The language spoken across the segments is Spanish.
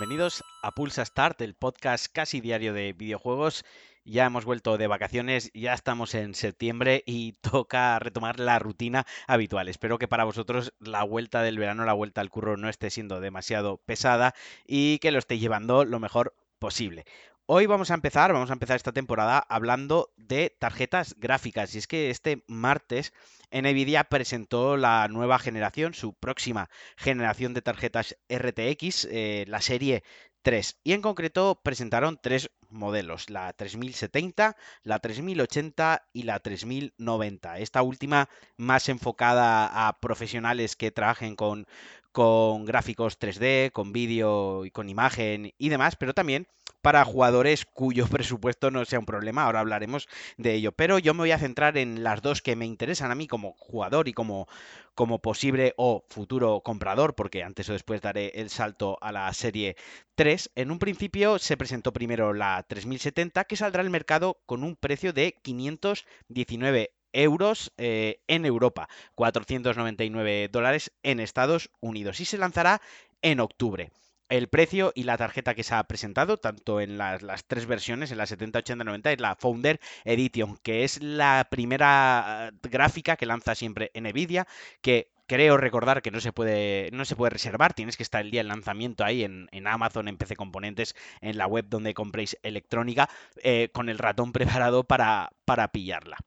bienvenidos a Pulsa Start, el podcast casi diario de videojuegos. Ya hemos vuelto de vacaciones, ya estamos en septiembre y toca retomar la rutina habitual. Espero que para vosotros la vuelta del verano, la vuelta al curro no esté siendo demasiado pesada y que lo estéis llevando lo mejor posible. Hoy vamos a empezar, vamos a empezar esta temporada hablando de tarjetas gráficas. Y es que este martes Nvidia presentó la nueva generación, su próxima generación de tarjetas RTX, eh, la serie 3. Y en concreto presentaron tres modelos, la 3070, la 3080 y la 3090. Esta última más enfocada a profesionales que trabajen con, con gráficos 3D, con vídeo y con imagen y demás, pero también para jugadores cuyo presupuesto no sea un problema, ahora hablaremos de ello. Pero yo me voy a centrar en las dos que me interesan a mí como jugador y como, como posible o futuro comprador, porque antes o después daré el salto a la serie 3. En un principio se presentó primero la 3070, que saldrá al mercado con un precio de 519 euros eh, en Europa, 499 dólares en Estados Unidos y se lanzará en octubre el precio y la tarjeta que se ha presentado, tanto en las, tres versiones, en la 70, 80, 90, es la Founder Edition, que es la primera ah, gráfica que lanza siempre Nvidia, que creo recordar que no se puede, no se puede reservar, tienes que estar el día del lanzamiento ahí en, Amazon, en PC Componentes, en la web donde compréis electrónica, eh, con el ratón preparado para, para pillarla.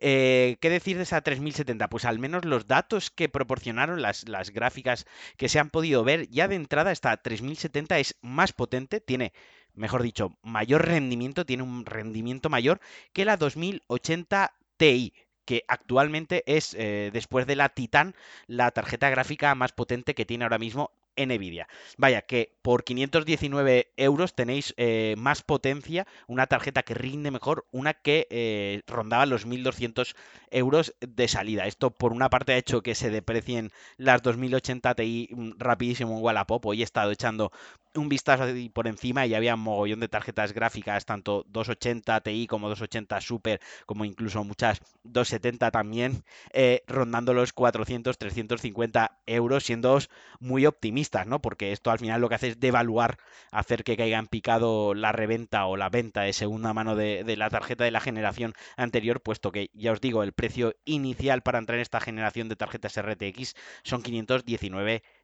Eh, ¿Qué decir de esa 3070? Pues al menos los datos que proporcionaron las, las gráficas que se han podido ver, ya de entrada esta 3070 es más potente, tiene mejor dicho, mayor rendimiento, tiene un rendimiento mayor que la 2080 Ti, que actualmente es, eh, después de la Titan, la tarjeta gráfica más potente que tiene ahora mismo Nvidia. Vaya, que por 519 euros tenéis eh, más potencia, una tarjeta que rinde mejor, una que eh, rondaba los 1200 euros de salida. Esto por una parte ha hecho que se deprecien las 2080 Ti mm, rapidísimo en Wallapop. Hoy he estado echando un vistazo por encima y había un mogollón de tarjetas gráficas, tanto 280 Ti como 280 Super, como incluso muchas 270 también, eh, rondando los 400, 350 euros, siendo muy optimistas, ¿no? Porque esto al final lo que hace es devaluar, hacer que caiga en picado la reventa o la venta de segunda mano de, de la tarjeta de la generación anterior, puesto que ya os digo, el precio inicial para entrar en esta generación de tarjetas RTX son 519 euros.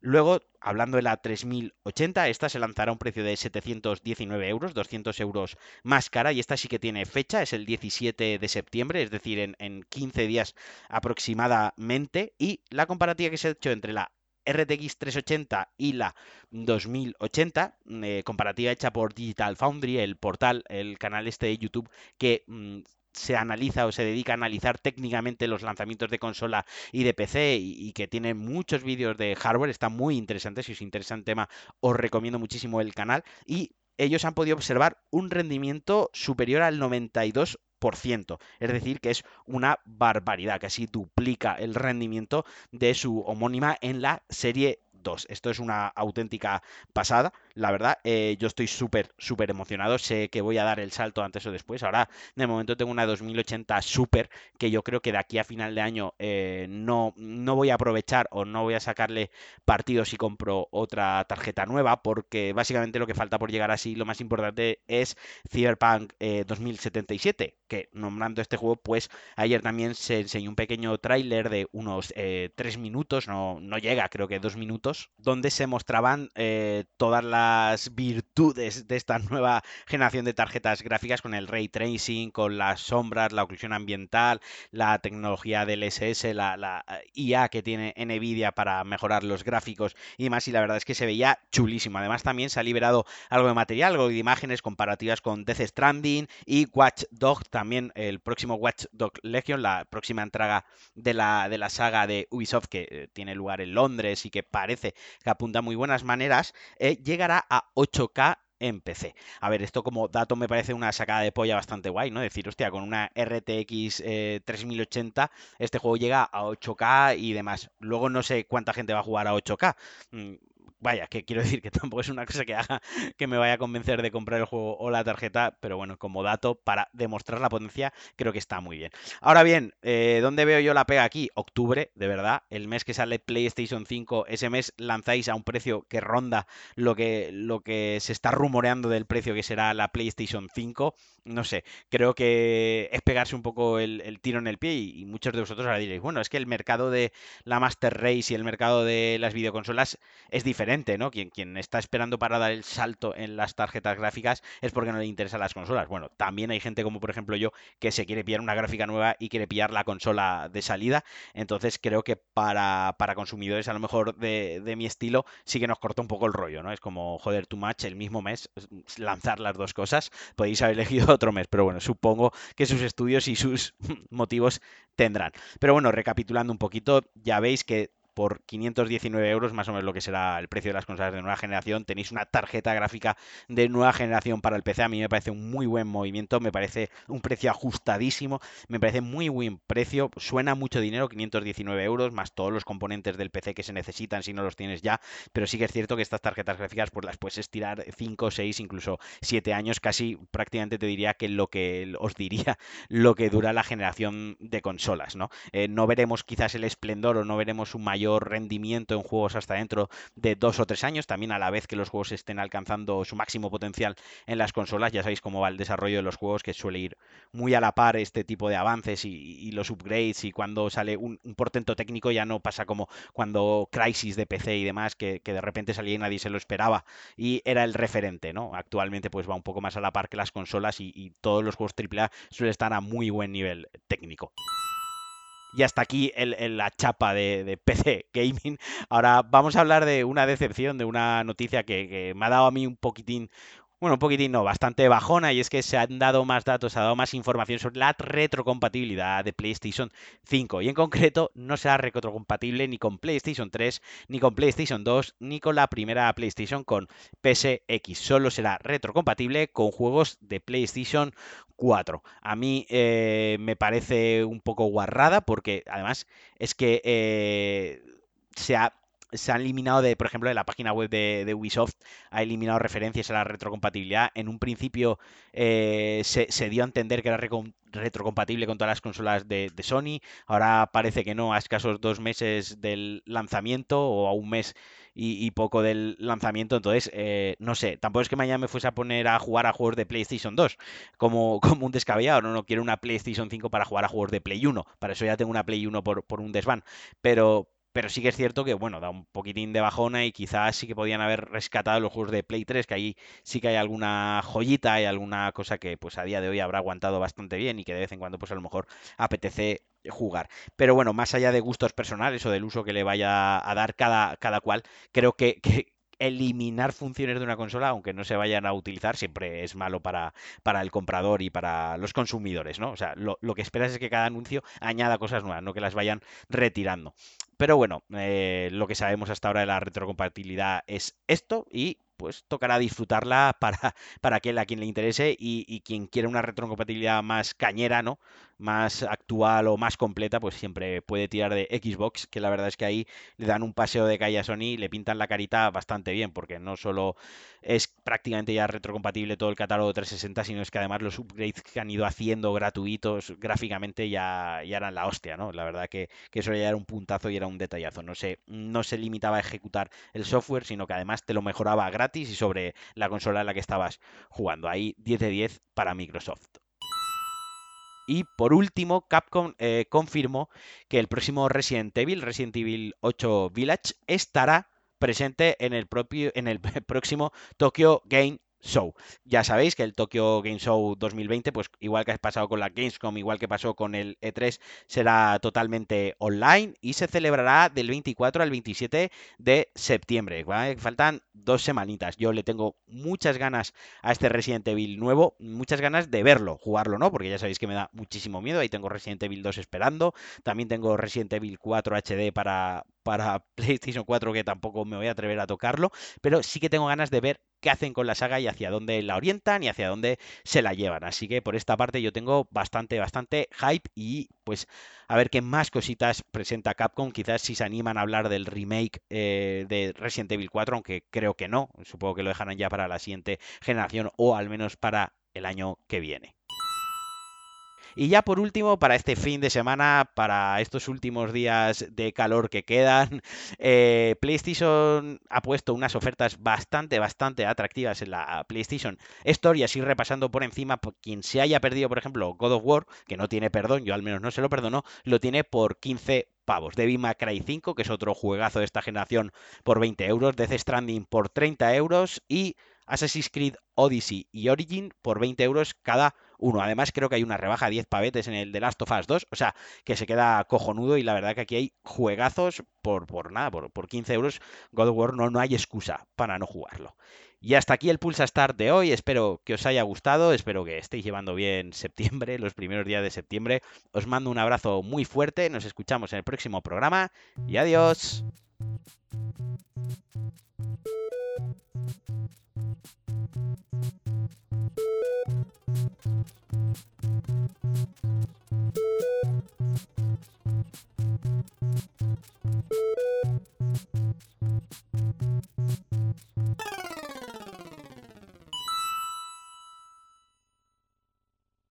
Luego, hablando de la 3080, esta se lanzará a un precio de 719 euros, 200 euros más cara, y esta sí que tiene fecha, es el 17 de septiembre, es decir, en, 15 días aproximadamente, y la comparativa que se ha hecho entre la RTX 380 y la 2080, eh, comparativa hecha por Digital Foundry, el portal, el canal este de YouTube que mm, se analiza o se dedica a analizar técnicamente los lanzamientos de consola y de PC y, que tiene muchos vídeos de hardware, está muy interesante, si os interesa el tema os recomiendo muchísimo el canal y ellos han podido observar un rendimiento superior al 92%. Es decir, que es una barbaridad, casi duplica el rendimiento de su homónima en la serie 2. Esto es una auténtica pasada la verdad, eh, yo estoy súper, súper emocionado. Sé que voy a dar el salto antes o después. Ahora, de momento, tengo una 2080 Super que yo creo que de aquí a final de año eh, no, no voy a aprovechar o no voy a sacarle partido si compro otra tarjeta nueva, porque básicamente lo que falta por llegar así, lo más importante es Cyberpunk 2077, eh, que nombrando este juego, pues ayer también se enseñó un pequeño tráiler de unos 3 minutos, no, no llega, creo que 2 minutos, donde se mostraban todas las virtudes de esta nueva generación de tarjetas gráficas con el ray tracing, con las sombras, la oclusión ambiental, la tecnología del SS, la, eh, IA que tiene Nvidia para mejorar los gráficos y demás. Y la verdad es que se veía chulísimo. Además, también se ha liberado algo de material, algo de imágenes comparativas con Death Stranding y Watch Dog, también el próximo Watch Dog Legion, la próxima entrega de la, de la saga de Ubisoft que eh, tiene lugar en Londres y que parece que apunta muy buenas maneras, eh, llegará a 8K en PC. A ver, esto como dato me parece una sacada de polla bastante guay, ¿no? Decir, hostia, con una RTX 3080 eh, este juego llega a 8K y demás. Luego no sé cuánta gente va a jugar a 8K vaya, que quiero decir que tampoco es una cosa que haga que me vaya a convencer de comprar el juego o la tarjeta, pero bueno, como dato para demostrar la potencia, creo que está muy bien. Ahora bien, eh, ¿dónde veo yo la pega aquí? Octubre, de verdad, el mes que sale PlayStation 5, ese mes lanzáis a un precio que ronda lo que, lo que se está rumoreando del precio que será la PlayStation 5. No sé, creo que es pegarse un poco el, tiro en el pie y, muchos de vosotros ahora diréis, bueno, es que el mercado de la Master Race y el mercado de las videoconsolas es diferente, ¿no? Quien, quien está esperando para dar el salto en las tarjetas gráficas es porque no le interesan las consolas. Bueno, también hay gente como por ejemplo yo que se quiere pillar una gráfica nueva y quiere pillar la consola de salida. Entonces creo que para, para consumidores a lo mejor de, de mi estilo sí que nos corta un poco el rollo, ¿no? Es como, joder, too much el mismo mes lanzar las dos cosas. Podéis haber elegido otro mes, pero bueno, supongo que sus estudios y sus motivos tendrán. Pero bueno, recapitulando un poquito, ya veis que por 519 euros, más o menos lo que será el precio de las consolas de nueva generación. Tenéis una tarjeta gráfica de nueva generación para el PC. A mí me parece un muy buen movimiento, me parece un precio ajustadísimo, me parece muy buen precio. Suena mucho dinero, 519 euros, más todos los componentes del PC que se necesitan si no los tienes ya. Pero sí que es cierto que estas tarjetas gráficas pues las puedes estirar 5, 6, incluso 7 años, casi prácticamente te diría que lo que os diría lo que dura la generación de consolas, ¿no? Eh, no veremos quizás el esplendor o no veremos un mayor rendimiento en juegos hasta dentro de dos o tres años, también a la vez que los juegos estén alcanzando su máximo potencial en las consolas. Ya sabéis cómo va el desarrollo de los juegos, que suele ir muy a la par este tipo de avances y, los upgrades y cuando sale un, portento técnico ya no pasa como cuando Crisis de PC y demás, que, de repente salía y nadie se lo esperaba y era el referente, ¿no? Actualmente pues va un poco más a la par que las consolas y, y todos los juegos AAA suelen estar a muy buen nivel técnico. Y hasta aquí la chapa de, PC Gaming. Ahora vamos a hablar de una decepción, de una noticia que, me ha dado a mí un poquitín, bueno, un poquitín no, bastante bajona, y es que se han dado más datos, se ha dado más información sobre la retrocompatibilidad de PlayStation 5. Y en concreto, no será retrocompatible ni con PlayStation 3, ni con PlayStation 2, ni con la primera PlayStation con PSX. Solo será retrocompatible con juegos de PlayStation 4. A mí eh, me parece un poco guarrada porque además es que eh, se ha se ha eliminado de, por ejemplo, de la página web de, Ubisoft, ha eliminado referencias a la retrocompatibilidad. En un principio eh, se, dio a entender que era retrocompatible con todas las consolas de, Sony. Ahora parece que no, a escasos dos meses del lanzamiento o a un mes y, poco del lanzamiento. Entonces, eh, no sé, tampoco es que mañana me fuese a poner a jugar a juegos de PlayStation 2 como, como un descabellado. No, no quiero una PlayStation 5 para jugar a juegos de Play 1. Para eso ya tengo una Play 1 por, por un desván. Pero, pero sí que es cierto que, bueno, da un poquitín de bajona y quizás sí que podían haber rescatado los juegos de Play 3, que ahí sí que hay alguna joyita, y alguna cosa que pues a día de hoy habrá aguantado bastante bien y que de vez en cuando pues a lo mejor apetece jugar. Pero bueno, más allá de gustos personales o del uso que le vaya a dar cada, cada cual, creo que, eliminar funciones de una consola, aunque no se vayan a utilizar, siempre es malo para, para el comprador y para los consumidores, ¿no? O sea, lo, que esperas es que cada anuncio añada cosas nuevas, no que las vayan retirando. Pero bueno, eh, lo que sabemos hasta ahora de la retrocompatibilidad es esto y pues tocará disfrutarla para, para aquel a quien le interese y, y quien quiera una retrocompatibilidad más cañera, ¿no? más actual o más completa, pues siempre puede tirar de Xbox, que la verdad es que ahí le dan un paseo de calle a Sony, le pintan la carita bastante bien, porque no solo es prácticamente ya retrocompatible todo el catálogo 360, sino es que además los upgrades que han ido haciendo gratuitos gráficamente ya, ya eran la hostia, ¿no? La verdad que, que eso ya era un puntazo y era un detallazo. No se, no se limitaba a ejecutar el software, sino que además te lo mejoraba gratis y sobre la consola en la que estabas jugando. Ahí 10 de 10 para Microsoft. Y por último, Capcom eh, confirmó que el próximo Resident Evil, Resident Evil 8 Village, estará presente en el, propio, en el próximo Tokyo Game Show. Ya sabéis que el Tokyo Game Show 2020, pues igual que ha pasado con la Gamescom, igual que pasó con el E3, será totalmente online y se celebrará del 24 al 27 de septiembre. Faltan dos semanitas. Yo le tengo muchas ganas a este Resident Evil nuevo, muchas ganas de verlo, jugarlo, ¿no? Porque ya sabéis que me da muchísimo miedo. Ahí tengo Resident Evil 2 esperando. También tengo Resident Evil 4 HD para, para PlayStation 4 que tampoco me voy a atrever a tocarlo, pero sí que tengo ganas de ver qué hacen con la saga y hacia dónde la orientan y hacia dónde se la llevan. Así que por esta parte yo tengo bastante, bastante hype y pues a ver qué más cositas presenta Capcom. Quizás si se animan a hablar del remake eh, de Resident Evil 4, aunque creo que no. Supongo que lo dejarán ya para la siguiente generación o al menos para el año que viene. Y ya por último, para este fin de semana, para estos últimos días de calor que quedan, eh, PlayStation ha puesto unas ofertas bastante, bastante atractivas en la PlayStation Store y así repasando por encima, quien se haya perdido, por ejemplo, God of War, que no tiene perdón, yo al menos no se lo perdono, lo tiene por 15 pavos. Devil May Cry 5, que es otro juegazo de esta generación, por 20 euros. Death Stranding por 30 euros. Y Assassin's Creed Odyssey y Origin por 20 euros cada uno. Además, creo que hay una rebaja de 10 pavetes en el de Last of Us 2, o sea, que se queda cojonudo y la verdad que aquí hay juegazos por, por nada, por, por 15 euros. God of War no, no hay excusa para no jugarlo. Y hasta aquí el Pulsa Start de hoy. Espero que os haya gustado. Espero que estéis llevando bien septiembre, los primeros días de septiembre. Os mando un abrazo muy fuerte. Nos escuchamos en el próximo programa. Y adiós.